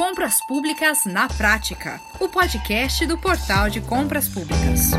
Compras Públicas na Prática, o podcast do Portal de Compras Públicas.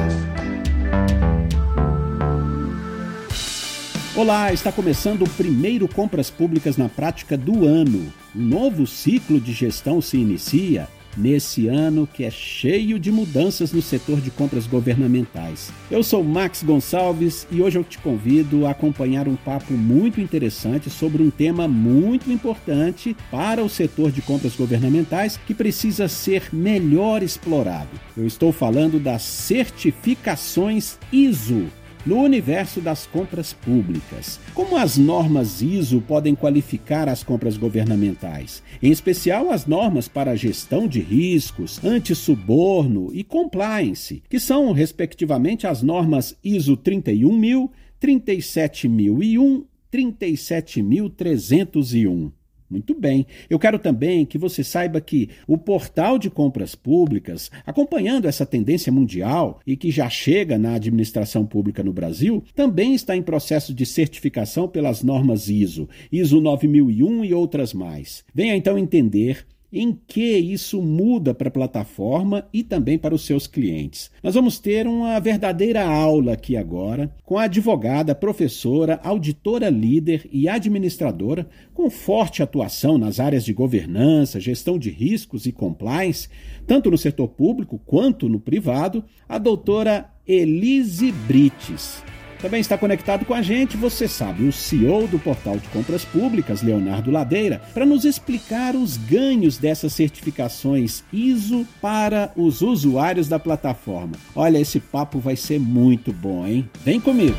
Olá, está começando o primeiro Compras Públicas na Prática do ano. Um novo ciclo de gestão se inicia nesse ano que é cheio de mudanças no setor de compras governamentais. Eu sou Max Gonçalves e hoje eu te convido a acompanhar um papo muito interessante sobre um tema muito importante para o setor de compras governamentais que precisa ser melhor explorado. Eu estou falando das certificações ISO no universo das compras públicas. Como as normas ISO podem qualificar as compras governamentais? Em especial as normas para gestão de riscos, anti-suborno e compliance, que são, respectivamente, as normas ISO 31000, 37001, 37301. Muito bem. Eu quero também que você saiba que o portal de compras públicas, acompanhando essa tendência mundial e que já chega na administração pública no Brasil, também está em processo de certificação pelas normas ISO, ISO 9001 e outras mais. Venha então entender em que isso muda para a plataforma e também para os seus clientes. Nós vamos ter uma verdadeira aula aqui agora com a advogada, professora, auditora líder e administradora com forte atuação nas áreas de governança, gestão de riscos e compliance, tanto no setor público quanto no privado, a doutora Elise Brites. Também está conectado com a gente, você sabe, o CEO do Portal de Compras Públicas, Leonardo Ladeira, para nos explicar os ganhos dessas certificações ISO para os usuários da plataforma. Olha, esse papo vai ser muito bom, hein? Vem comigo!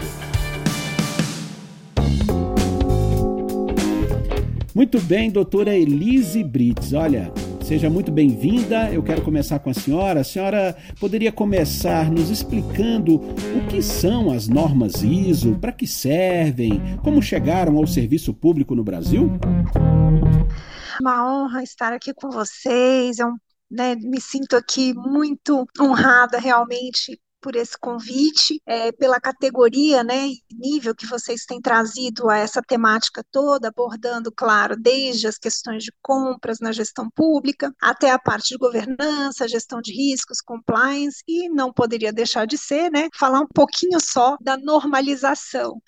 Muito bem, doutora Elise Brits. Olha, Seja muito bem-vinda. Eu quero começar com a senhora. A senhora poderia começar nos explicando o que são as normas ISO, para que servem, como chegaram ao serviço público no Brasil? Uma honra estar aqui com vocês. É um né, me sinto aqui muito honrada realmente por esse convite, é, pela categoria né, e nível que vocês têm trazido a essa temática toda, abordando, claro, desde as questões de compras na gestão pública, até a parte de governança, gestão de riscos, compliance, e não poderia deixar de ser, né, falar um pouquinho só da normalização.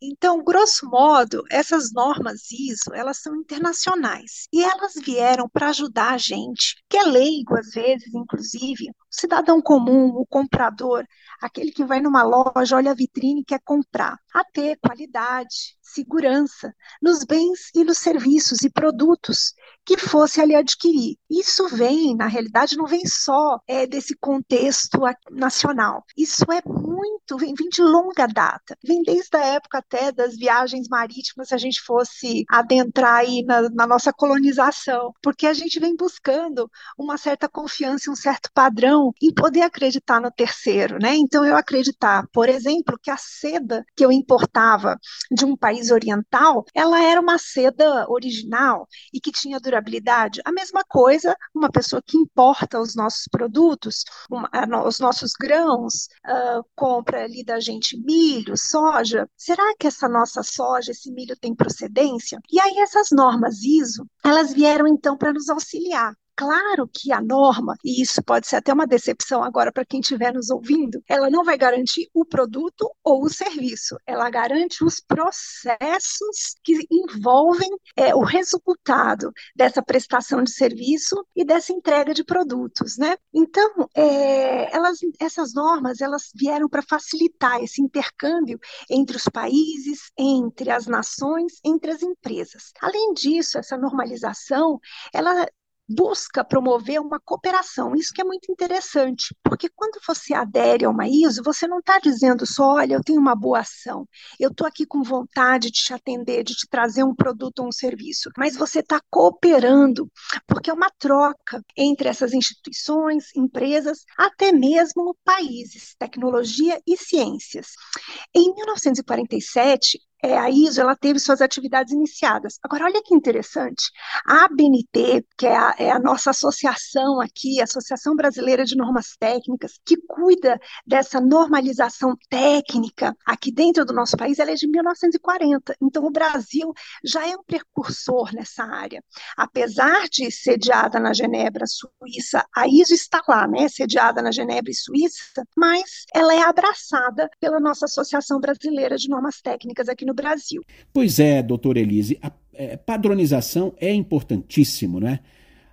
Então, grosso modo, essas normas ISO, elas são internacionais, e elas vieram para ajudar a gente, que é leigo às vezes, inclusive, cidadão comum, o comprador, aquele que vai numa loja, olha a vitrine e quer comprar, a ter qualidade, segurança nos bens e nos serviços e produtos que fosse ali adquirir. Isso vem, na realidade, não vem só é, desse contexto nacional. Isso é muito, vem, vem de longa data. Vem desde a época até das viagens marítimas, se a gente fosse adentrar aí na, na nossa colonização, porque a gente vem buscando uma certa confiança um certo padrão em poder acreditar no terceiro, né? Então eu acreditar, por exemplo, que a seda que eu importava de um país oriental, ela era uma seda original e que tinha durabilidade. A mesma coisa, uma pessoa que importa os nossos produtos, uma, os nossos grãos, uh, compra ali da gente milho, soja. Será que essa nossa soja, esse milho tem procedência? E aí essas normas ISO, elas vieram então para nos auxiliar. Claro que a norma, e isso pode ser até uma decepção agora para quem estiver nos ouvindo, ela não vai garantir o produto ou o serviço, ela garante os processos que envolvem é, o resultado dessa prestação de serviço e dessa entrega de produtos, né? Então, é, elas, essas normas, elas vieram para facilitar esse intercâmbio entre os países, entre as nações, entre as empresas. Além disso, essa normalização, ela busca promover uma cooperação. Isso que é muito interessante, porque quando você adere a uma ISO, você não está dizendo só, olha, eu tenho uma boa ação, eu estou aqui com vontade de te atender, de te trazer um produto ou um serviço, mas você está cooperando, porque é uma troca entre essas instituições, empresas, até mesmo países, tecnologia e ciências. Em 1947, é, a ISO ela teve suas atividades iniciadas. Agora, olha que interessante, a ABNT, que é a, é a nossa associação aqui, Associação Brasileira de Normas Técnicas, que cuida dessa normalização técnica aqui dentro do nosso país, ela é de 1940. Então, o Brasil já é um precursor nessa área. Apesar de sediada na Genebra, Suíça, a ISO está lá, né, sediada na Genebra e Suíça, mas ela é abraçada pela nossa Associação Brasileira de Normas Técnicas aqui no no Brasil. Pois é, doutor Elise, a é, padronização é importantíssimo, não é?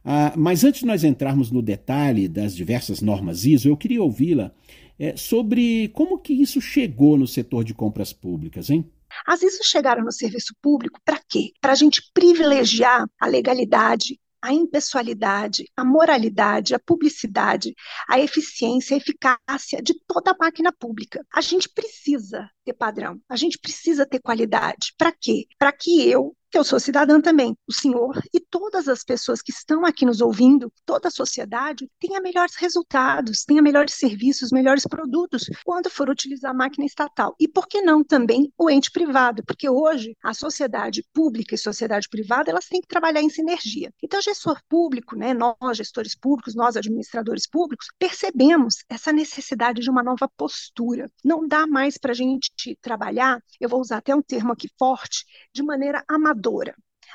Ah, mas antes de nós entrarmos no detalhe das diversas normas ISO, eu queria ouvi-la é, sobre como que isso chegou no setor de compras públicas, hein? As ISO chegaram no serviço público para quê? Para a gente privilegiar a legalidade, a impessoalidade, a moralidade, a publicidade, a eficiência, a eficácia de toda a máquina pública. A gente precisa ter padrão, a gente precisa ter qualidade. Para quê? Para que eu, que eu sou cidadã também, o senhor e todas as pessoas que estão aqui nos ouvindo, toda a sociedade, tenha melhores resultados, tenha melhores serviços, melhores produtos quando for utilizar a máquina estatal. E por que não também o ente privado? Porque hoje a sociedade pública e sociedade privada, elas têm que trabalhar em sinergia. Então, gestor público, né, nós gestores públicos, nós administradores públicos, percebemos essa necessidade de uma nova postura. Não dá mais para a gente trabalhar, eu vou usar até um termo aqui forte, de maneira amadora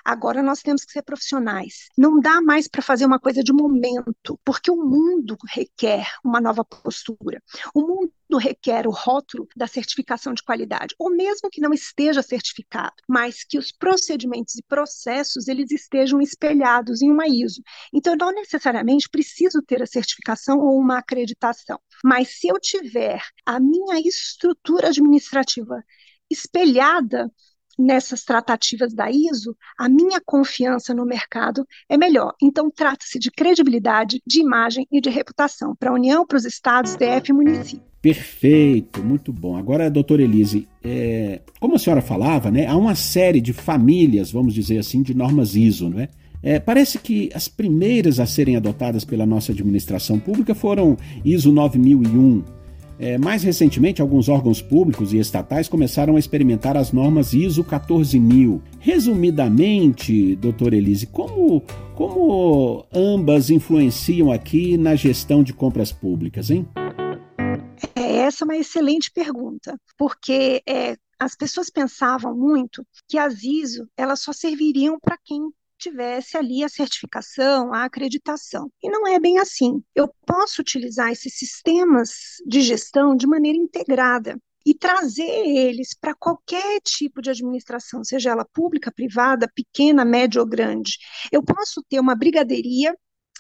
Agora nós temos que ser profissionais. Não dá mais para fazer uma coisa de momento, porque o mundo requer uma nova postura. O mundo requer o rótulo da certificação de qualidade, ou mesmo que não esteja certificado, mas que os procedimentos e processos eles estejam espelhados em uma ISO. Então, não necessariamente preciso ter a certificação ou uma acreditação, mas se eu tiver a minha estrutura administrativa espelhada nessas tratativas da ISO, a minha confiança no mercado é melhor. Então, trata-se de credibilidade, de imagem e de reputação para a União, para os estados, DF e município. Perfeito, muito bom. Agora, doutora Elise, é, como a senhora falava, né, há uma série de famílias, vamos dizer assim, de normas ISO, não é? É, parece que as primeiras a serem adotadas pela nossa administração pública foram ISO 9001, é, mais recentemente, alguns órgãos públicos e estatais começaram a experimentar as normas ISO 14000. Resumidamente, doutor Elise, como, como ambas influenciam aqui na gestão de compras públicas, hein? É, essa é uma excelente pergunta, porque é, as pessoas pensavam muito que as ISO elas só serviriam para quem tivesse ali a certificação, a acreditação. E não é bem assim. Eu posso utilizar esses sistemas de gestão de maneira integrada e trazer eles para qualquer tipo de administração, seja ela pública, privada, pequena, média ou grande. Eu posso ter uma brigadeiria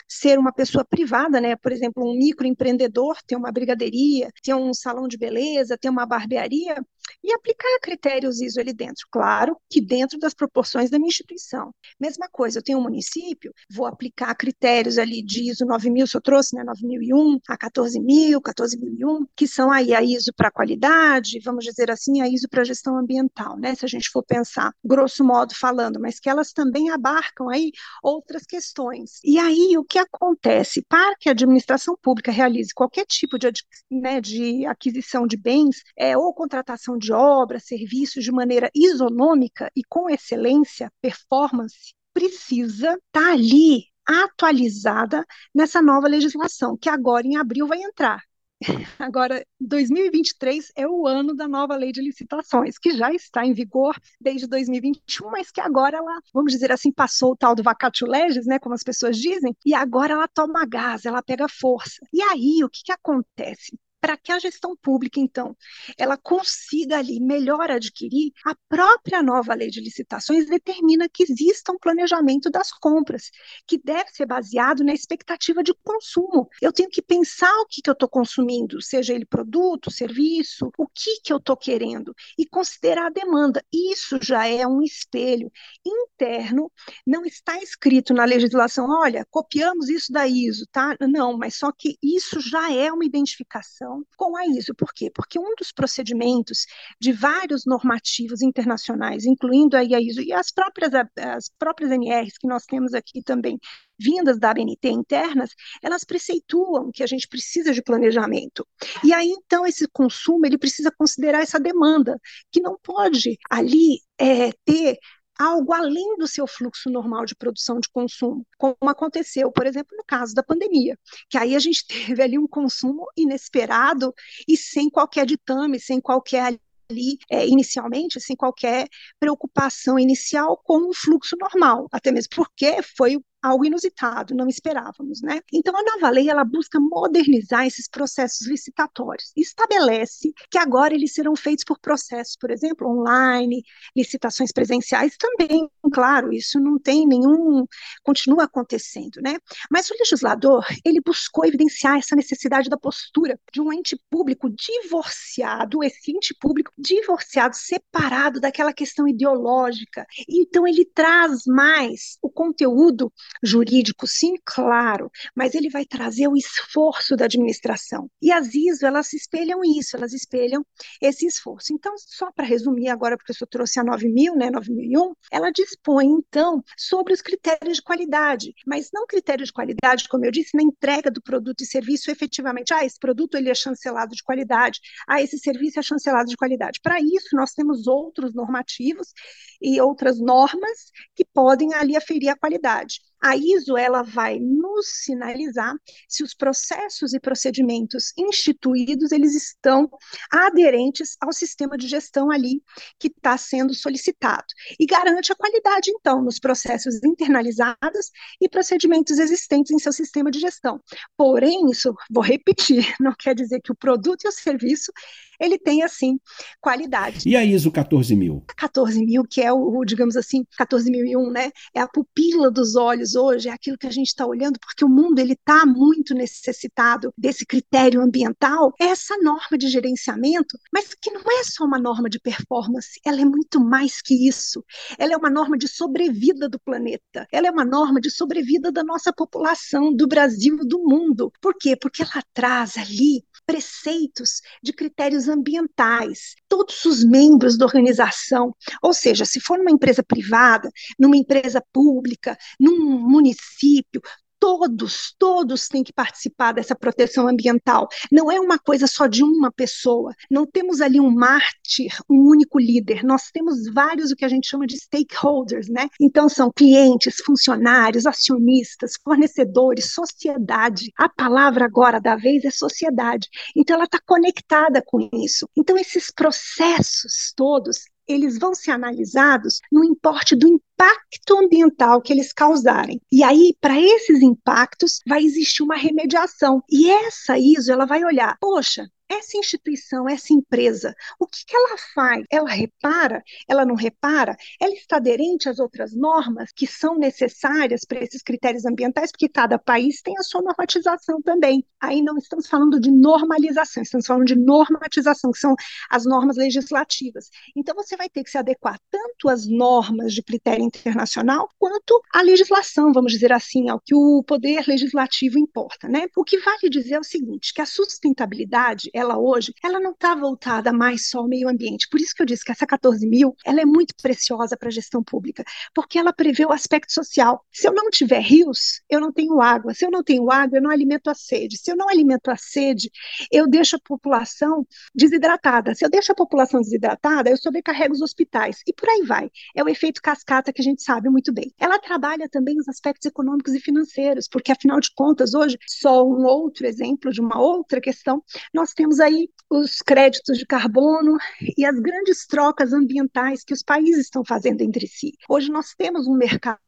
ser uma pessoa privada, né? Por exemplo, um microempreendedor ter uma brigadeiria, ter um salão de beleza, ter uma barbearia, e aplicar critérios ISO ali dentro. Claro que dentro das proporções da minha instituição. Mesma coisa, eu tenho um município, vou aplicar critérios ali de ISO 9000, se eu trouxe, né, 9001, a 14000, 14001, que são aí a ISO para qualidade, vamos dizer assim, a ISO para gestão ambiental, né, se a gente for pensar, grosso modo falando, mas que elas também abarcam aí outras questões. E aí, o que acontece? Para que a administração pública realize qualquer tipo de, né, de aquisição de bens é, ou contratação de obra, serviços de maneira isonômica e com excelência, performance, precisa estar tá ali atualizada nessa nova legislação, que agora em abril vai entrar. Agora, 2023 é o ano da nova lei de licitações, que já está em vigor desde 2021, mas que agora ela, vamos dizer assim, passou o tal do vacatio legis, né, como as pessoas dizem, e agora ela toma gás, ela pega força. E aí, o que, que acontece? Para que a gestão pública, então, ela consiga ali melhor adquirir, a própria nova lei de licitações determina que exista um planejamento das compras, que deve ser baseado na expectativa de consumo. Eu tenho que pensar o que, que eu estou consumindo, seja ele produto, serviço, o que, que eu estou querendo, e considerar a demanda. Isso já é um espelho interno, não está escrito na legislação, olha, copiamos isso da ISO, tá? Não, mas só que isso já é uma identificação com a ISO. Por quê? Porque um dos procedimentos de vários normativos internacionais, incluindo a ISO e as próprias, as próprias NRs que nós temos aqui também, vindas da ABNT internas, elas preceituam que a gente precisa de planejamento. E aí, então, esse consumo, ele precisa considerar essa demanda, que não pode ali é, ter algo além do seu fluxo normal de produção de consumo, como aconteceu, por exemplo, no caso da pandemia, que aí a gente teve ali um consumo inesperado e sem qualquer ditame, sem qualquer ali é, inicialmente sem qualquer preocupação inicial com o fluxo normal, até mesmo porque foi algo inusitado, não esperávamos, né? Então a nova lei ela busca modernizar esses processos licitatórios estabelece que agora eles serão feitos por processos, por exemplo, online, licitações presenciais também, claro, isso não tem nenhum continua acontecendo, né? Mas o legislador, ele buscou evidenciar essa necessidade da postura de um ente público divorciado, esse ente público divorciado, separado daquela questão ideológica. Então ele traz mais o conteúdo jurídico, sim, claro, mas ele vai trazer o esforço da administração. E as ISO, elas espelham isso, elas espelham esse esforço. Então, só para resumir agora, porque eu trouxe a 9000, né, 9001, ela dispõe, então, sobre os critérios de qualidade, mas não critérios de qualidade, como eu disse, na entrega do produto e serviço efetivamente. Ah, esse produto ele é chancelado de qualidade, ah, esse serviço é chancelado de qualidade. Para isso, nós temos outros normativos e outras normas que podem ali aferir a qualidade. A ISO ela vai nos sinalizar se os processos e procedimentos instituídos eles estão aderentes ao sistema de gestão ali que está sendo solicitado e garante a qualidade então nos processos internalizados e procedimentos existentes em seu sistema de gestão. Porém, isso vou repetir, não quer dizer que o produto e o serviço ele tem, assim, qualidade. E a ISO 14000? 14000, que é o, o, digamos assim, 14001, né? É a pupila dos olhos hoje, é aquilo que a gente está olhando, porque o mundo, ele está muito necessitado desse critério ambiental, é essa norma de gerenciamento, mas que não é só uma norma de performance, ela é muito mais que isso. Ela é uma norma de sobrevida do planeta, ela é uma norma de sobrevida da nossa população, do Brasil, do mundo. Por quê? Porque ela traz ali preceitos de critérios ambientais, todos os membros da organização, ou seja, se for numa empresa privada, numa empresa pública, num município, todos, todos têm que participar dessa proteção ambiental. Não é uma coisa só de uma pessoa. Não temos ali um mártir, um único líder. Nós temos vários o que a gente chama de stakeholders, né? Então são clientes, funcionários, acionistas, fornecedores, sociedade. A palavra agora da vez é sociedade. Então ela está conectada com isso. Então esses processos todos eles vão ser analisados no importe do impacto ambiental que eles causarem. E aí, para esses impactos, vai existir uma remediação. E essa ISO, ela vai olhar, poxa, essa instituição, essa empresa, o que, que, ela faz? Ela repara? Ela não repara? Ela está aderente às outras normas que são necessárias para esses critérios ambientais, porque cada país tem a sua normatização também. Aí não estamos falando de normalização, estamos falando de normatização, que são as normas legislativas. Então você vai ter que se adequar tanto às normas de critério internacional quanto à legislação, vamos dizer assim, ao que o poder legislativo importa, né? O que vale dizer é o seguinte, que a sustentabilidade ela hoje, ela não está voltada mais só ao meio ambiente. Por isso que eu disse que essa 14 mil, ela é muito preciosa para a gestão pública, porque ela prevê o aspecto social. Se eu não tiver rios, eu não tenho água. Se eu não tenho água, eu não alimento a sede. Se eu não alimento a sede, eu deixo a população desidratada. Se eu deixo a população desidratada, eu sobrecarrego os hospitais. E por aí vai. É o efeito cascata que a gente sabe muito bem. Ela trabalha também os aspectos econômicos e financeiros, porque afinal de contas, hoje, só um outro exemplo de uma outra questão, nós temos temos aí os créditos de carbono e as grandes trocas ambientais que os países estão fazendo entre si. Hoje nós temos um mercado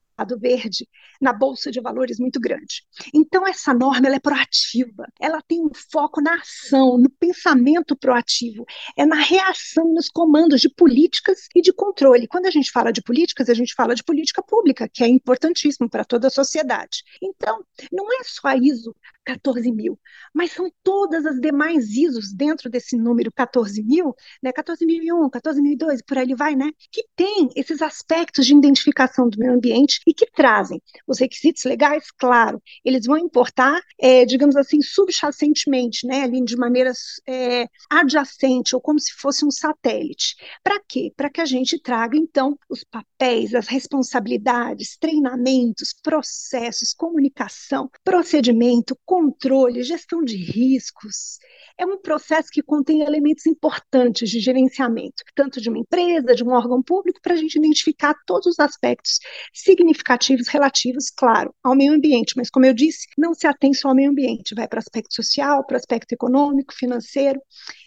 verde na bolsa de valores muito grande. Então essa norma ela é proativa, ela tem um foco na ação, no pensamento proativo, é na reação nos comandos de políticas e de controle. Quando a gente fala de políticas, a gente fala de política pública, que é importantíssimo para toda a sociedade. Então, não é só a ISO 14 mil, mas são todas as demais ISOs dentro desse número 14 mil, né, 14.001, 14.002, por aí vai, né, que tem esses aspectos de identificação do meio ambiente e que trazem os requisitos legais, claro, eles vão importar, é, digamos assim, subjacentemente, né, ali de maneira é, adjacente ou como se fosse um satélite. Para quê? Para que a gente traga, então, os papéis, as responsabilidades, treinamentos, processos, comunicação, procedimento, controle, gestão de riscos. É um processo que contém elementos importantes de gerenciamento, tanto de uma empresa, de um órgão público, para a gente identificar todos os aspectos significativos relativos, claro, ao meio ambiente. Mas, como eu disse, não se atém só ao meio ambiente, vai para o aspecto social, para o aspecto econômico, financeiro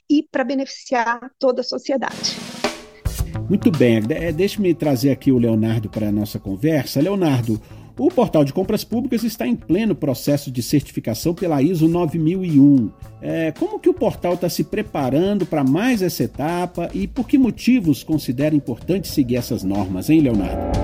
e para beneficiar toda a sociedade. Muito bem, é, deixe-me trazer aqui o Leonardo para a nossa conversa. Leonardo, o portal de compras públicas está em pleno processo de certificação pela ISO 9001. É, como que o portal está se preparando para mais essa etapa e por que motivos considera importante seguir essas normas, hein, Leonardo?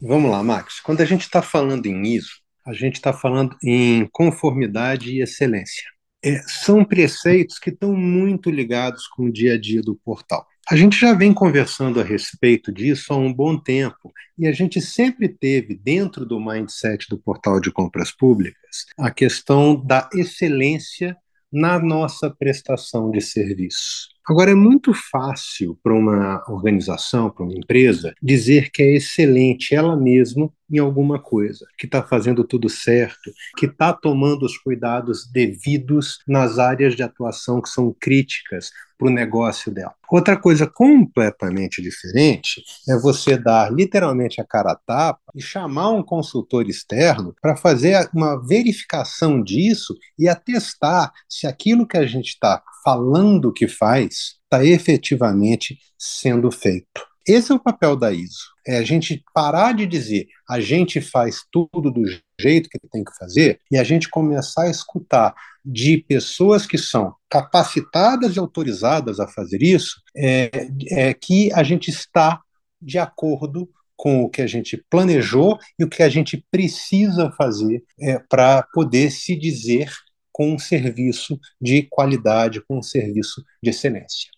Vamos lá, Max. Quando a gente está falando em ISO, a gente está falando em conformidade e excelência. É, são preceitos que estão muito ligados com o dia a dia do portal. A gente já vem conversando a respeito disso há um bom tempo e a gente sempre teve dentro do mindset do portal de compras públicas a questão da excelência na nossa prestação de serviço. Agora, é muito fácil para uma organização, para uma empresa, dizer que é excelente ela mesma em alguma coisa, que está fazendo tudo certo, que está tomando os cuidados devidos nas áreas de atuação que são críticas para o negócio dela. Outra coisa completamente diferente é você dar literalmente a cara a tapa e chamar um consultor externo para fazer uma verificação disso e atestar se aquilo que a gente está falando que faz está efetivamente sendo feito. Esse é o papel da ISO. É a gente parar de dizer a gente faz tudo do jeito que tem que fazer e a gente começar a escutar de pessoas que são capacitadas e autorizadas a fazer isso, é, é que a gente está de acordo com o que a gente planejou e o que a gente precisa fazer é, para poder se dizer com um serviço de qualidade, com um serviço de excelência.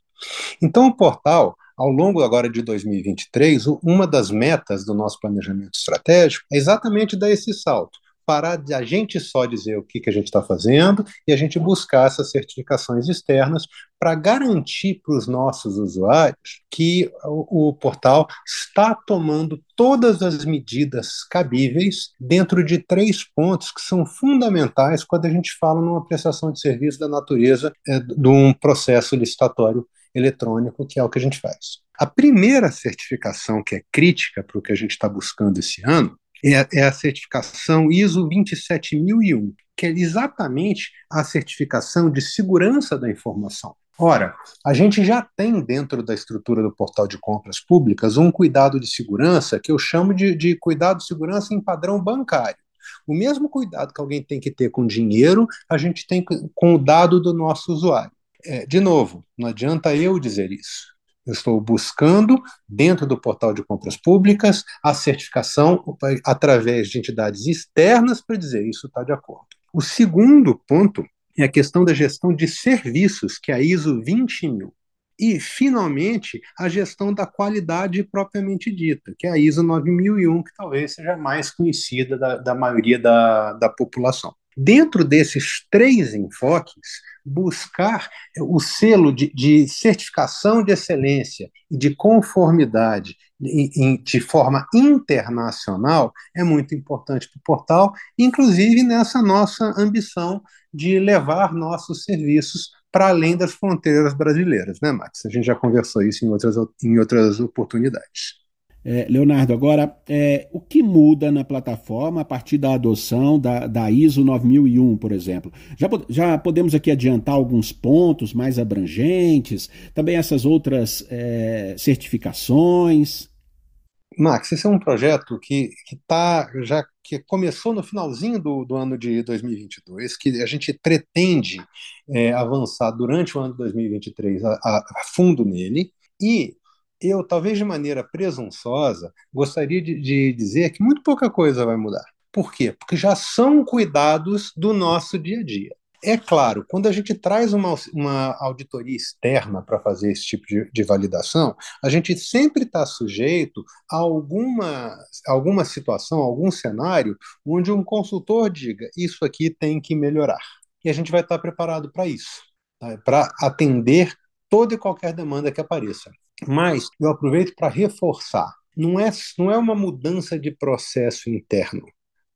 Então, o portal, ao longo agora de 2023, uma das metas do nosso planejamento estratégico é exatamente dar esse salto parar de a gente só dizer o que, que a gente está fazendo e a gente buscar essas certificações externas para garantir para os nossos usuários que o, o, portal está tomando todas as medidas cabíveis dentro de três pontos que são fundamentais quando a gente fala numa prestação de serviço da natureza é, de um processo licitatório eletrônico, que é o que a gente faz. A primeira certificação que é crítica para o que a gente está buscando esse ano é, é a certificação ISO 27001, que é exatamente a certificação de segurança da informação. Ora, a gente já tem dentro da estrutura do portal de compras públicas um cuidado de segurança que eu chamo de, de cuidado de segurança em padrão bancário. O mesmo cuidado que alguém tem que ter com dinheiro, a gente tem com o dado do nosso usuário. É, de novo, não adianta eu dizer isso. Eu estou buscando, dentro do portal de compras públicas, a certificação através de entidades externas para dizer isso está de acordo. O segundo ponto é a questão da gestão de serviços, que é a ISO 20000. E, finalmente, a gestão da qualidade propriamente dita, que é a ISO 9001, que talvez seja mais conhecida da, da maioria da, da população. Dentro desses três enfoques, buscar o selo de, de certificação de excelência e de conformidade de, de forma internacional é muito importante para o portal, inclusive nessa nossa ambição de levar nossos serviços para além das fronteiras brasileiras, né, Max? A gente já conversou isso em outras, em outras oportunidades. É, Leonardo, agora, é, o que muda na plataforma a partir da adoção da, da ISO 9001, por exemplo? Já, já podemos aqui adiantar alguns pontos mais abrangentes, também essas outras é, certificações? Max, esse é um projeto que, que tá, já que começou no finalzinho do, do ano de 2022, que a gente pretende é, avançar durante o ano de 2023 a, a, fundo nele, e eu, talvez de maneira presunçosa, gostaria de, de dizer que muito pouca coisa vai mudar Por quê? Porque já são cuidados do nosso dia a dia. É claro, quando a gente traz uma, uma auditoria externa para fazer esse tipo de, de, validação, a gente sempre está sujeito a alguma, alguma situação, algum cenário, onde um consultor diga: isso aqui tem que melhorar. E a gente vai estar tá preparado para isso, tá? para atender toda e qualquer demanda que apareça. Mas eu aproveito para reforçar: não é, não é uma mudança de processo interno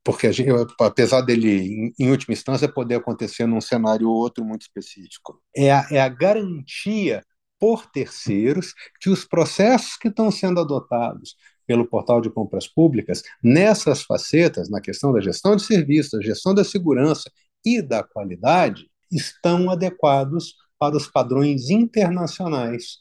porque gente, apesar dele, em, última instância, poder acontecer num cenário ou outro muito específico, é a, é a garantia por terceiros que os processos que estão sendo adotados pelo portal de compras públicas nessas facetas, na questão da gestão de serviços, da gestão da segurança e da qualidade, estão adequados para os padrões internacionais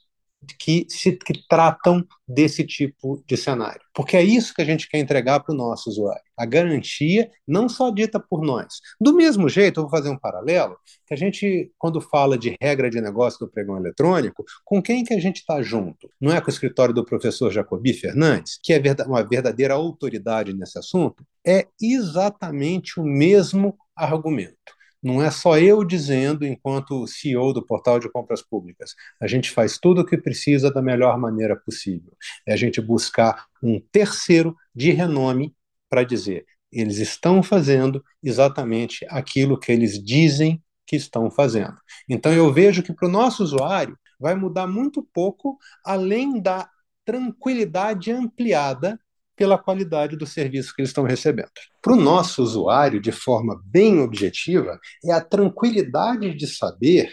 que se que tratam desse tipo de cenário. Porque é isso que a gente quer entregar para o nosso usuário. A garantia não só dita por nós. Do mesmo jeito, eu vou fazer um paralelo, que a gente, quando fala de regra de negócio do pregão eletrônico, com quem que a gente está junto? Não é com o escritório do professor Jacobi Fernandes, que é uma verdadeira autoridade nesse assunto? É exatamente o mesmo argumento. Não é só eu dizendo, enquanto CEO do portal de compras públicas. A gente faz tudo o que precisa da melhor maneira possível. É a gente buscar um terceiro de renome para dizer: eles estão fazendo exatamente aquilo que eles dizem que estão fazendo. Então eu vejo que para o nosso usuário vai mudar muito pouco, além da tranquilidade ampliada pela qualidade do serviço que eles estão recebendo. Para o nosso usuário, de forma bem objetiva, é a tranquilidade de saber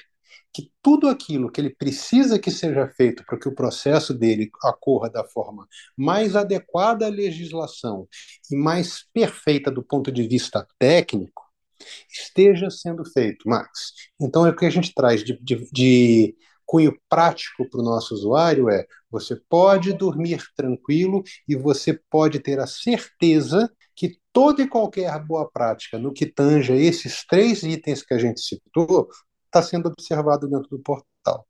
que tudo aquilo que ele precisa que seja feito para que o processo dele ocorra da forma mais adequada à legislação e mais perfeita do ponto de vista técnico esteja sendo feito, Max. Então é o que a gente traz de, de, de cunho prático para o nosso usuário é: você pode dormir tranquilo e você pode ter a certeza que toda e qualquer boa prática no que tange esses três itens que a gente citou está sendo observado dentro do portal.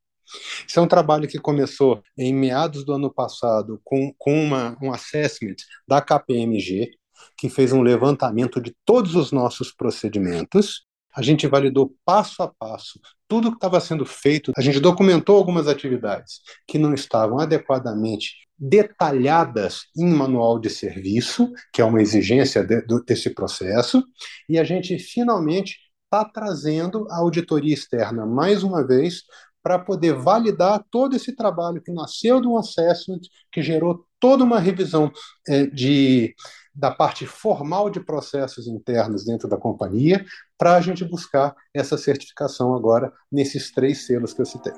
Isso é um trabalho que começou em meados do ano passado com, com uma, um assessment da KPMG, que fez um levantamento de todos os nossos procedimentos a gente validou passo a passo tudo que estava sendo feito. A gente documentou algumas atividades que não estavam adequadamente detalhadas em manual de serviço, que é uma exigência de, desse processo, e a gente finalmente está trazendo a auditoria externa mais uma vez para poder validar todo esse trabalho que nasceu de um assessment, que gerou toda uma revisão é, de da parte formal de processos internos dentro da companhia, para a gente buscar essa certificação agora nesses três selos que eu citei.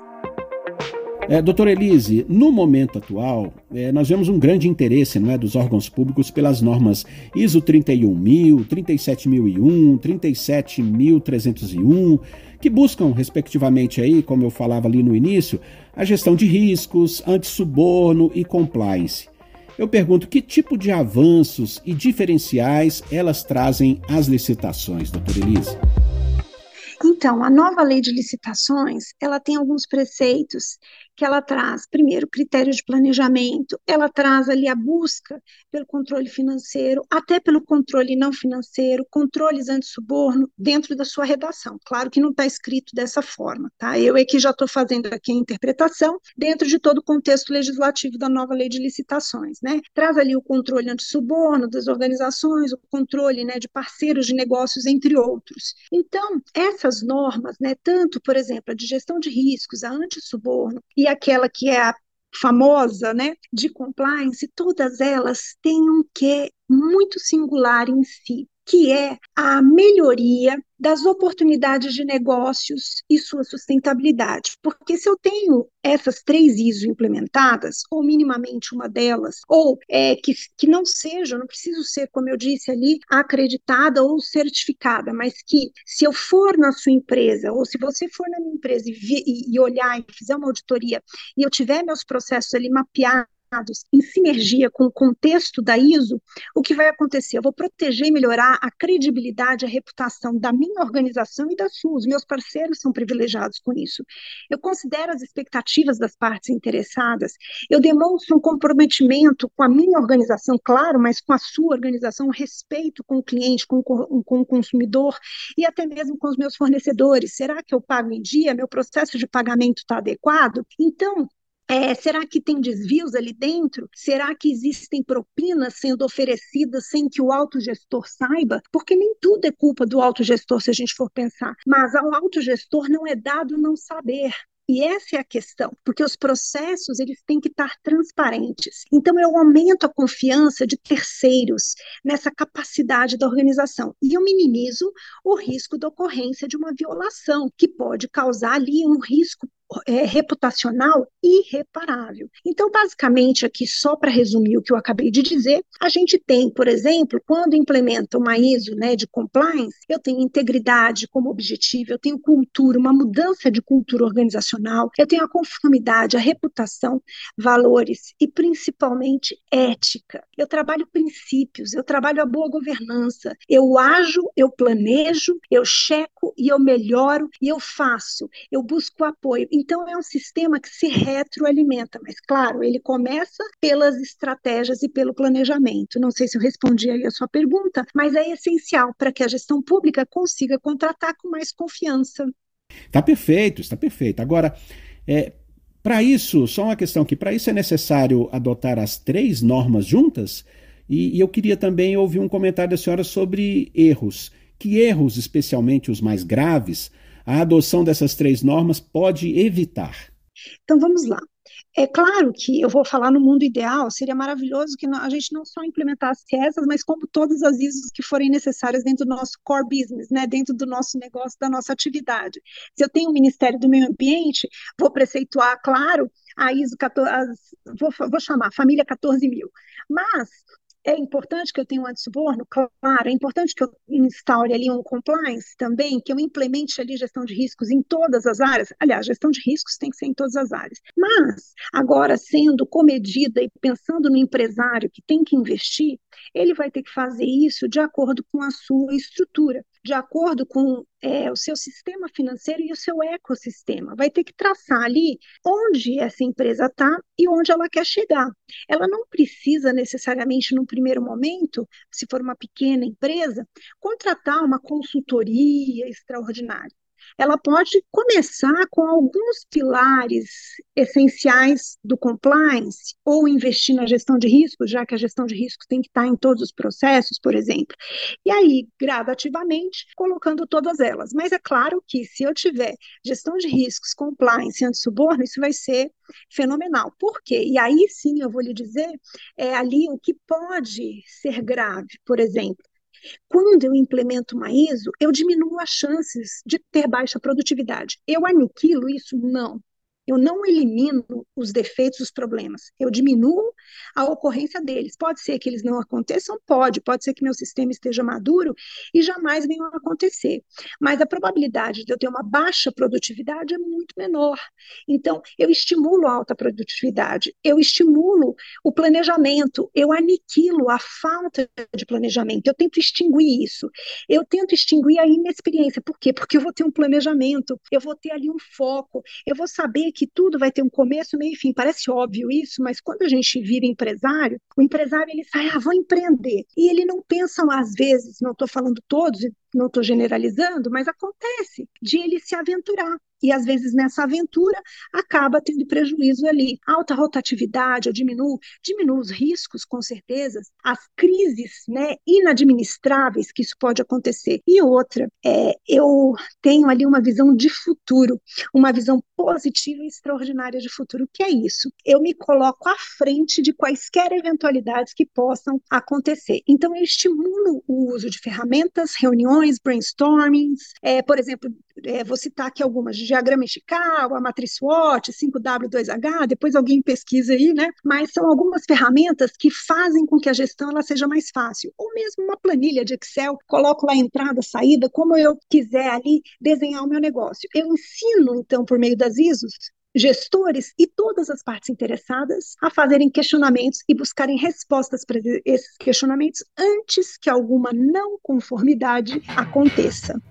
É, doutor Elise, no momento atual, é, nós vemos um grande interesse não é, dos órgãos públicos pelas normas ISO 31000, 37001, 37301, que buscam, respectivamente, aí, como eu falava ali no início, a gestão de riscos, antissuborno e compliance. Eu pergunto que tipo de avanços e diferenciais elas trazem às licitações, doutor Elise? Então, a nova lei de licitações, ela tem alguns preceitos que ela traz, primeiro, critério de planejamento, ela traz ali a busca pelo controle financeiro, até pelo controle não financeiro, controles anti-suborno dentro da sua redação. Claro que não está escrito dessa forma, tá? Eu é que já estou fazendo aqui a interpretação dentro de todo o contexto legislativo da nova lei de licitações, né? Traz ali o controle anti-suborno das organizações, o controle, né, de parceiros de negócios, entre outros. Então, essas normas, né, tanto, por exemplo, a de gestão de riscos, a anti-suborno e aquela que é a famosa, né, de compliance, todas elas têm um quê muito singular em si que é a melhoria das oportunidades de negócios e sua sustentabilidade. Porque se eu tenho essas três ISO implementadas, ou minimamente uma delas, ou é, que, que não seja, não preciso ser, como eu disse ali, acreditada ou certificada, mas que se eu for na sua empresa, ou se você for na minha empresa e, vi, e olhar e fizer uma auditoria, e eu tiver meus processos ali mapeados, em sinergia com o contexto da ISO, o que vai acontecer? Eu vou proteger e melhorar a credibilidade, a reputação da minha organização e da sua. Os meus parceiros são privilegiados com isso. Eu considero as expectativas das partes interessadas, eu demonstro um comprometimento com a minha organização, claro, mas com a sua organização, um respeito com o cliente, com com o consumidor e até mesmo com os meus fornecedores. Será que eu pago em dia? Meu processo de pagamento está adequado? Então, é, será que tem desvios ali dentro? Será que existem propinas sendo oferecidas sem que o autogestor saiba? Porque nem tudo é culpa do autogestor, se a gente for pensar. Mas ao autogestor não é dado não saber. E essa é a questão, porque os processos eles têm que estar transparentes. Então eu aumento a confiança de terceiros nessa capacidade da organização e eu minimizo o risco da ocorrência de uma violação que pode causar ali um risco é, reputacional irreparável. Então, basicamente, aqui, só para resumir o que eu acabei de dizer, a gente tem, por exemplo, quando implementa uma ISO né, de compliance, eu tenho integridade como objetivo, eu tenho cultura, uma mudança de cultura organizacional, eu tenho a conformidade, a reputação, valores e principalmente ética. Eu trabalho princípios, eu trabalho a boa governança, eu ajo, eu planejo, eu checo e eu melhoro e eu faço, eu busco apoio então, é um sistema que se retroalimenta, mas, claro, ele começa pelas estratégias e pelo planejamento. Não sei se eu respondi aí a sua pergunta, mas é essencial para que a gestão pública consiga contratar com mais confiança. Está perfeito, está perfeito. Agora, é, para isso, só uma questão que para isso é necessário adotar as três normas juntas? E, e eu queria também ouvir um comentário da senhora sobre erros. Que erros, especialmente os mais graves, a adoção dessas três normas pode evitar? Então vamos lá. É claro que eu vou falar no mundo ideal, seria maravilhoso que a gente não só implementasse essas, mas como todas as ISOs que forem necessárias dentro do nosso core business, né, dentro do nosso negócio, da nossa atividade. Se eu tenho o Ministério do Meio Ambiente, vou preceituar, claro, a ISO 14, vou, vou chamar família 14 mil. Mas é importante que eu tenha um antissuborno? Claro. É importante que eu instaure ali um compliance também, que eu implemente ali gestão de riscos em todas as áreas. Aliás, gestão de riscos tem que ser em todas as áreas. Mas, agora, sendo comedida e pensando no empresário que tem que investir, ele vai ter que fazer isso de acordo com a sua estrutura de acordo com é, o seu sistema financeiro e o seu ecossistema. Vai ter que traçar ali onde essa empresa está e onde ela quer chegar. Ela não precisa necessariamente, num primeiro momento, se for uma pequena empresa, contratar uma consultoria extraordinária ela pode começar com alguns pilares essenciais do compliance, ou investir na gestão de riscos, já que a gestão de riscos tem que estar em todos os processos, por exemplo. E aí, gradativamente, colocando todas elas. Mas é claro que se eu tiver gestão de riscos, compliance, anti-suborno, isso vai ser fenomenal. Por quê? E aí sim eu vou lhe dizer é ali o que pode ser grave, por exemplo. Quando eu implemento uma ISO, eu diminuo as chances de ter baixa produtividade. Eu aniquilo isso? Não. Eu não elimino os defeitos, os problemas. Eu diminuo a ocorrência deles. Pode ser que eles não aconteçam? Pode. Pode ser que meu sistema esteja maduro e jamais venham a acontecer. Mas a probabilidade de eu ter uma baixa produtividade é muito menor. Então, eu estimulo a alta produtividade, eu estimulo o planejamento, eu aniquilo a falta de planejamento. Eu tento extinguir isso. Eu tento extinguir a inexperiência. Por quê? Porque eu vou ter um planejamento, eu vou ter ali um foco, eu vou saber que tudo vai ter um começo, meio e fim. Parece óbvio isso, mas quando a gente vira empresário, o empresário ele sai, ah, vou empreender. E ele não pensa, às vezes, não estou falando todos, não estou generalizando, mas acontece de ele se aventurar e às vezes nessa aventura acaba tendo prejuízo ali. Alta rotatividade, eu diminuo, diminuo os riscos, com certeza, as crises né, inadministráveis que isso pode acontecer. E outra, é, eu tenho ali uma visão de futuro, uma visão positiva e extraordinária de futuro. Que é isso? Eu me coloco à frente de quaisquer eventualidades que possam acontecer. Então, eu estimulo o uso de ferramentas, reuniões, brainstormings, é, por exemplo, é, vou citar aqui algumas, diagrama Ishikawa, matriz SWOT, 5W2H, depois alguém pesquisa aí, né? Mas são algumas ferramentas que fazem com que a gestão ela seja mais fácil. Ou mesmo uma planilha de Excel, coloco lá a entrada, saída, como eu quiser ali desenhar o meu negócio. Eu ensino, então, por meio das ISOs, gestores e todas as partes interessadas a fazerem questionamentos e buscarem respostas para esses questionamentos antes que alguma não conformidade aconteça.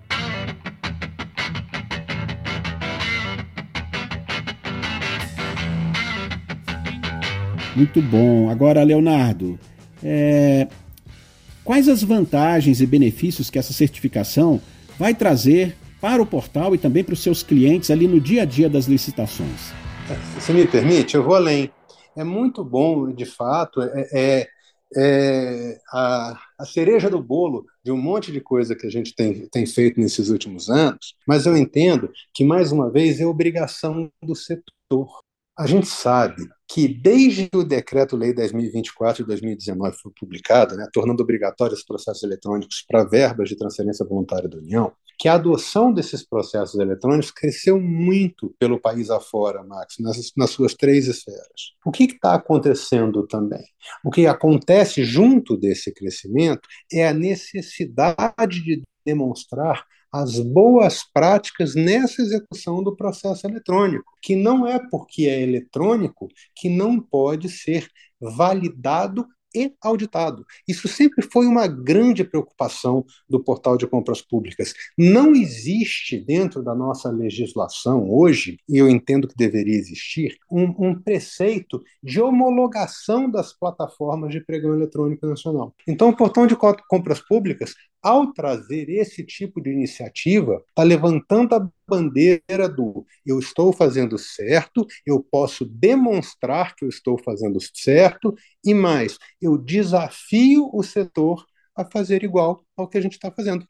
Muito bom. Agora, Leonardo, é... quais as vantagens e benefícios que essa certificação vai trazer para o portal e também para os seus clientes ali no dia a dia das licitações? Se me permite, eu vou além. É muito bom, de fato, é, é, é a, a, cereja do bolo de um monte de coisa que a gente tem, tem feito nesses últimos anos, mas eu entendo que, mais uma vez, é obrigação do setor. A gente sabe que desde o Decreto-Lei 10.024 de 2019 foi publicado, né, tornando obrigatórios os processos eletrônicos para verbas de transferência voluntária da União, que a adoção desses processos eletrônicos cresceu muito pelo país afora, Max, nas, nas suas três esferas. O que está acontecendo também? O que acontece junto desse crescimento é a necessidade de demonstrar as boas práticas nessa execução do processo eletrônico, que não é porque é eletrônico que não pode ser validado e auditado. Isso sempre foi uma grande preocupação do portal de compras públicas. Não existe dentro da nossa legislação hoje, e eu entendo que deveria existir, um, um preceito de homologação das plataformas de pregão eletrônico nacional. Então, o portal de compras públicas ao trazer esse tipo de iniciativa, está levantando a bandeira do eu estou fazendo certo, eu posso demonstrar que eu estou fazendo certo, e mais, eu desafio o setor a fazer igual ao que a gente está fazendo.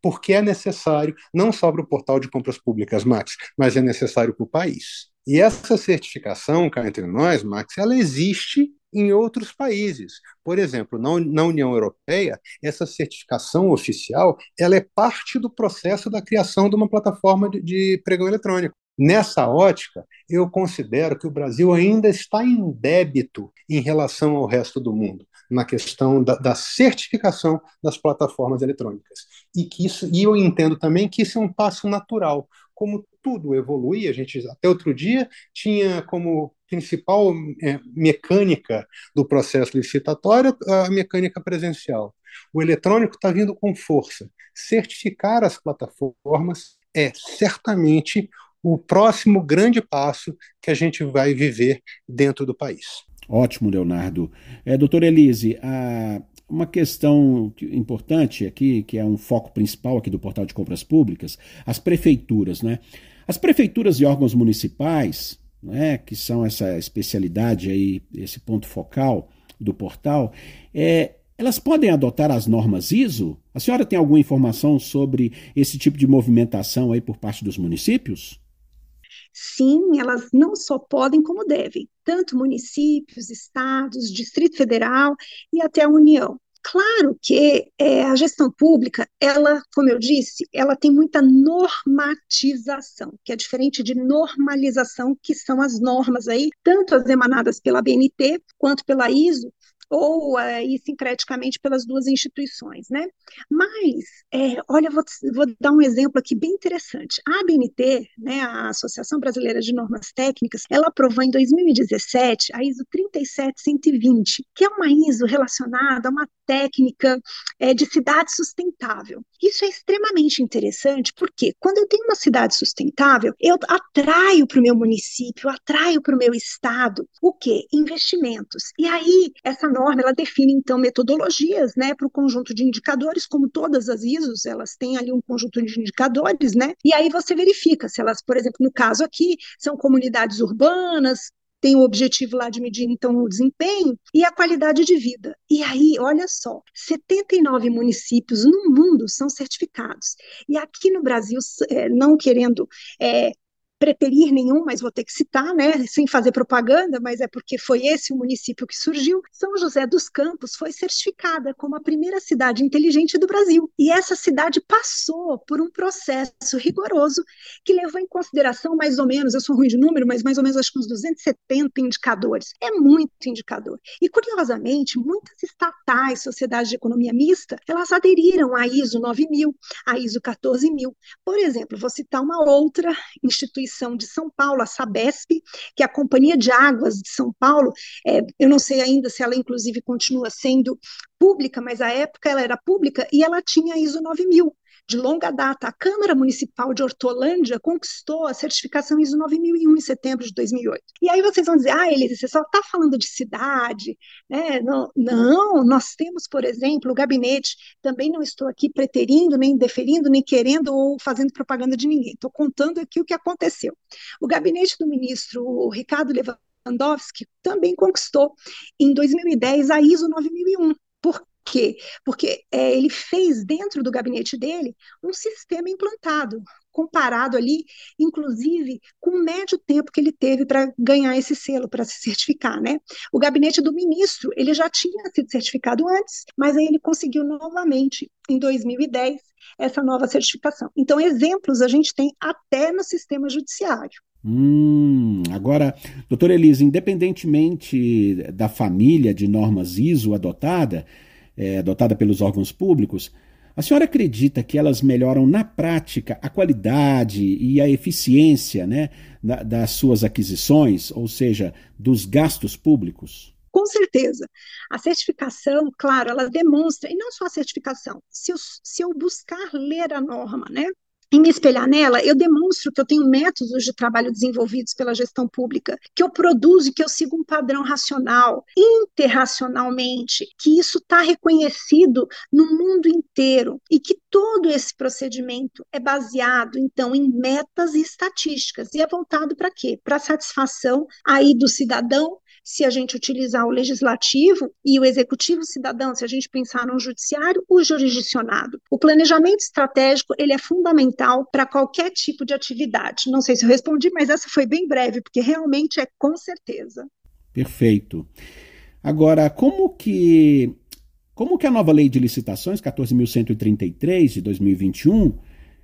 Porque é necessário, não só para o portal de compras públicas, Max, mas é necessário para o país. E essa certificação, cá entre nós, Max, ela existe em outros países. Por exemplo, na, União Europeia, essa certificação oficial ela é parte do processo da criação de uma plataforma de, de pregão eletrônico. Nessa ótica, eu considero que o Brasil ainda está em débito em relação ao resto do mundo na questão da, da, certificação das plataformas eletrônicas. E que isso, e eu entendo também que isso é um passo natural, como tudo evolui, a gente até outro dia tinha como principal é, mecânica do processo licitatório a mecânica presencial. O eletrônico está vindo com força. Certificar as plataformas é certamente o próximo grande passo que a gente vai viver dentro do país. Ótimo, Leonardo. É, doutor Elise, a, uma questão importante aqui, que é um foco principal aqui do portal de compras públicas, as prefeituras, né? As prefeituras e órgãos municipais, né, que são essa especialidade aí, esse ponto focal do portal, é, elas podem adotar as normas ISO? A senhora tem alguma informação sobre esse tipo de movimentação aí por parte dos municípios? Sim, elas não só podem, como devem, tanto municípios, estados, Distrito Federal e até a União. Claro que é, a gestão pública, ela, como eu disse, ela tem muita normatização, que é diferente de normalização, que são as normas aí, tanto as emanadas pela BNT quanto pela ISO, ou aí sincreticamente pelas duas instituições, né? Mas, é, olha, vou, vou, dar um exemplo aqui bem interessante. A ABNT, né, a Associação Brasileira de Normas Técnicas, ela aprovou em 2017 a ISO 37120, que é uma ISO relacionada a uma técnica é, de cidade sustentável. Isso é extremamente interessante, porque quando eu tenho uma cidade sustentável, eu atraio para o meu município, atraio para o meu estado o quê? Investimentos. E aí, essa norma norma ela define então metodologias, né, para o conjunto de indicadores, como todas as ISOs, elas têm ali um conjunto de indicadores, né? E aí você verifica se elas, por exemplo, no caso aqui, são comunidades urbanas, tem o objetivo lá de medir então o desempenho e a qualidade de vida. E aí, olha só, 79 municípios no mundo são certificados. E aqui no Brasil, é, não querendo é, preterir nenhum, mas vou ter que citar, né, sem fazer propaganda, mas é porque foi esse o município que surgiu. São José dos Campos foi certificada como a primeira cidade inteligente do Brasil. E essa cidade passou por um processo rigoroso que levou em consideração mais ou menos, eu sou ruim de número, mas mais ou menos acho que uns 270 indicadores. É muito indicador. E curiosamente, muitas estatais, sociedades de economia mista, elas aderiram à ISO 9000, à ISO 14000. Por exemplo, vou citar uma outra instituição de São Paulo, a Sabesp, que é a Companhia de Águas de São Paulo, é, eu não sei ainda se ela inclusive continua sendo pública, mas à época ela era pública e ela tinha ISO 9000 de longa data. A Câmara Municipal de Hortolândia conquistou a certificação ISO 9001 em setembro de 2008. E aí vocês vão dizer, ah, Elise, você só está falando de cidade, né? Não, não, nós temos, por exemplo, o gabinete, também não estou aqui preterindo, nem deferindo, nem querendo ou fazendo propaganda de ninguém, estou contando aqui o que aconteceu. O gabinete do ministro Ricardo Lewandowski também conquistou em 2010 a ISO 9001. Por quê? Porque é, ele fez dentro do gabinete dele um sistema implantado, comparado ali, inclusive, com o médio tempo que ele teve para ganhar esse selo, para se certificar, né? O gabinete do ministro, ele já tinha sido certificado antes, mas aí ele conseguiu novamente, em 2010, essa nova certificação. Então, exemplos a gente tem até no sistema judiciário. Hum, agora, doutora Elisa, independentemente da família de normas ISO adotada, é, adotada pelos órgãos públicos, a senhora acredita que elas melhoram na prática a qualidade e a eficiência né, das suas aquisições, ou seja, dos gastos públicos? Com certeza. A certificação, claro, ela demonstra, e não só a certificação, se eu, se eu buscar ler a norma, né? Em me espelhar nela, eu demonstro que eu tenho métodos de trabalho desenvolvidos pela gestão pública, que eu produzo e que eu sigo um padrão racional, interracionalmente, que isso está reconhecido no mundo inteiro e que todo esse procedimento é baseado, então, em metas e estatísticas. E é voltado para quê? Para a satisfação aí do cidadão se a gente utilizar o legislativo e o executivo cidadão, se a gente pensar no judiciário, o jurisdicionado. O planejamento estratégico, ele é fundamental para qualquer tipo de atividade. Não sei se eu respondi, mas essa foi bem breve, porque realmente é com certeza. Perfeito. Agora, como que como que a nova lei de licitações 14.133 de 2021,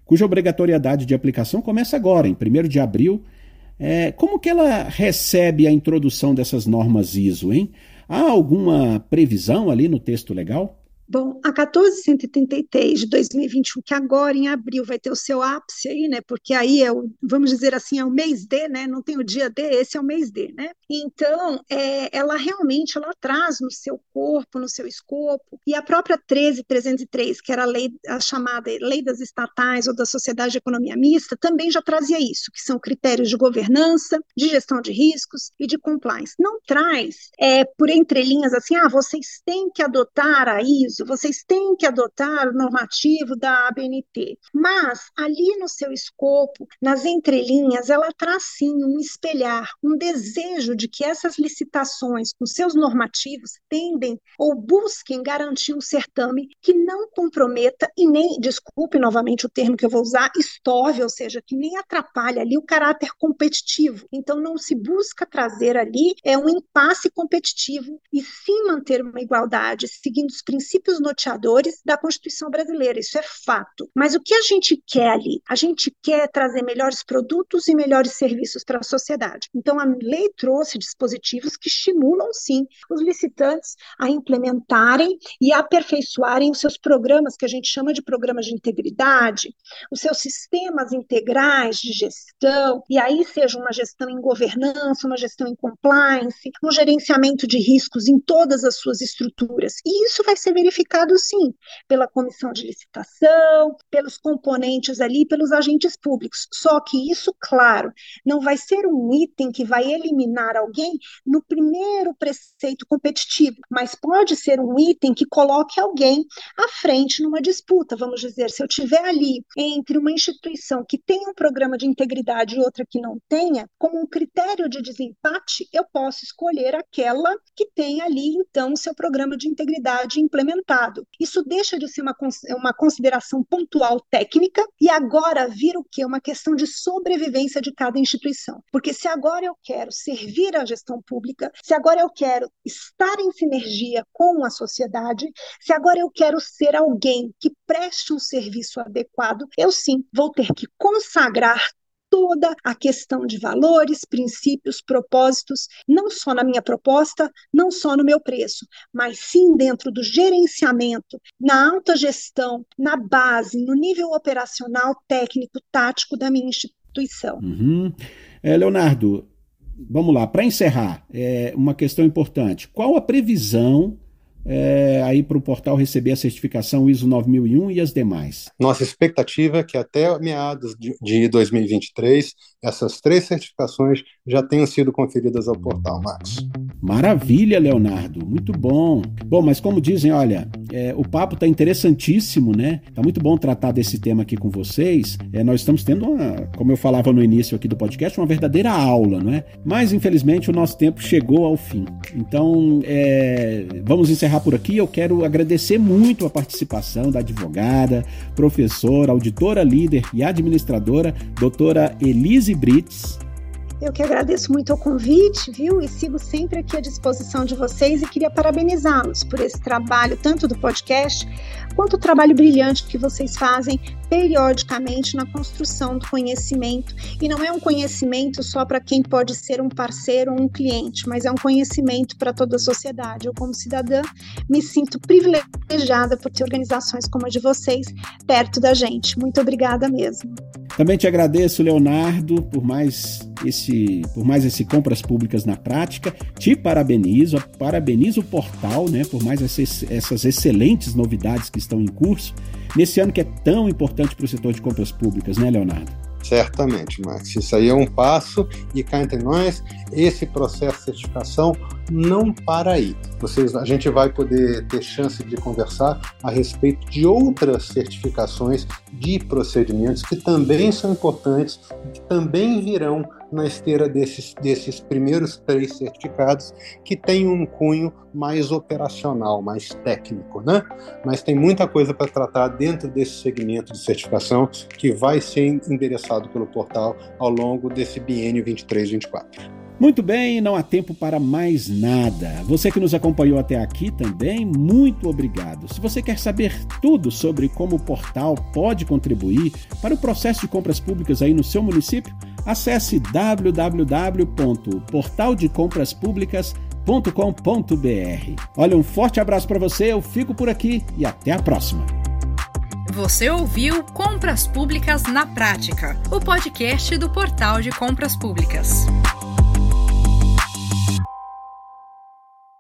cuja obrigatoriedade de aplicação começa agora, em 1 de abril é, como que ela recebe a introdução dessas normas ISO, hein? Há alguma previsão ali no texto legal? Bom, a 1433 de 2021, que agora em abril vai ter o seu ápice aí, né? Porque aí é o, vamos dizer assim, é o mês D, né? Não tem o dia D, esse é o mês D, né? Então, é, ela realmente ela traz no seu corpo, no seu escopo, e a própria 13303, que era a lei a chamada lei das estatais ou da sociedade de economia mista, também já trazia isso, que são critérios de governança, de gestão de riscos e de compliance. Não traz é, por entrelinhas assim, ah, vocês têm que adotar a ISO vocês têm que adotar o normativo da ABNT. Mas, ali no seu escopo, nas entrelinhas, ela traz sim um espelhar, um desejo de que essas licitações, com seus normativos, tendem ou busquem garantir um certame que não comprometa e nem, desculpe novamente o termo que eu vou usar, estove, ou seja, que nem atrapalhe ali o caráter competitivo. Então, não se busca trazer ali é um impasse competitivo e sim manter uma igualdade, seguindo os princípios princípios norteadores da Constituição brasileira, isso é fato. Mas o que a gente quer ali? A gente quer trazer melhores produtos e melhores serviços para a sociedade. Então, a lei trouxe dispositivos que estimulam, sim, os licitantes a implementarem e aperfeiçoarem os seus programas, que a gente chama de programas de integridade, os seus sistemas integrais de gestão, e aí seja uma gestão em governança, uma gestão em compliance, um gerenciamento de riscos em todas as suas estruturas. E isso vai ser verificado verificado sim pela comissão de licitação, pelos componentes ali, pelos agentes públicos. Só que isso, claro, não vai ser um item que vai eliminar alguém no primeiro preceito competitivo, mas pode ser um item que coloque alguém à frente numa disputa. Vamos dizer, se eu tiver ali entre uma instituição que tem um programa de integridade e outra que não tenha, como um critério de desempate, eu posso escolher aquela que tem ali, então, seu programa de integridade implementado resultado. Isso deixa de ser uma, uma consideração pontual técnica e agora vira o quê? Uma questão de sobrevivência de cada instituição. Porque se agora eu quero servir a gestão pública, se agora eu quero estar em sinergia com a sociedade, se agora eu quero ser alguém que preste um serviço adequado, eu sim vou ter que consagrar toda a questão de valores, princípios, propósitos, não só na minha proposta, não só no meu preço, mas sim dentro do gerenciamento, na alta gestão, na base, no nível operacional, técnico, tático da minha instituição. Uhum. É, Leonardo, vamos lá, para encerrar, é, uma questão importante. Qual a previsão é, aí para o portal receber a certificação ISO 9001 e as demais? Nossa expectativa é que até meados de, de 2023 essas três certificações já tenham sido conferidas ao portal, Marcos. Maravilha, Leonardo, muito bom. Bom, mas como dizem, olha, é, o papo está interessantíssimo, né? Tá muito bom tratar desse tema aqui com vocês. É, nós estamos tendo uma, como eu falava no início aqui do podcast, uma verdadeira aula, não é? Mas infelizmente o nosso tempo chegou ao fim. Então, é, vamos encerrar por aqui. Eu quero agradecer muito a participação da advogada, professora, auditora líder e administradora, doutora Elise Brits. Eu que agradeço muito o convite, viu? E sigo sempre aqui à disposição de vocês e queria parabenizá-los por esse trabalho, tanto do podcast, quanto o trabalho brilhante que vocês fazem periodicamente na construção do conhecimento. E não é um conhecimento só para quem pode ser um parceiro ou um cliente, mas é um conhecimento para toda a sociedade. Eu, como cidadã, me sinto privilegiada por ter organizações como a de vocês perto da gente. Muito obrigada mesmo. Também te agradeço, Leonardo, por mais esse, por mais esse compras públicas na prática. Te parabenizo, parabenizo o portal, né, por mais essas, essas excelentes novidades que estão em curso nesse ano que é tão importante para o setor de compras públicas, né, Leonardo? Certamente, Max. Isso aí é um passo e cá entre nós, esse processo de certificação não para aí. Vocês, a gente vai poder ter chance de conversar a respeito de outras certificações de procedimentos que também são importantes, que também virão na esteira desses, desses primeiros três certificados, que tem um cunho mais operacional, mais técnico, né? Mas tem muita coisa para tratar dentro desse segmento de certificação que vai ser endereçado pelo portal ao longo desse biênio 23-24. Muito bem, não há tempo para mais nada. Você que nos acompanhou até aqui também, muito obrigado. Se você quer saber tudo sobre como o portal pode contribuir para o processo de compras públicas aí no seu município, acesse www.portaldecompraspublicas.com.br. Olha, um forte abraço para você, eu fico por aqui e até a próxima. Você ouviu Compras Públicas na Prática, o podcast do Portal de Compras Públicas.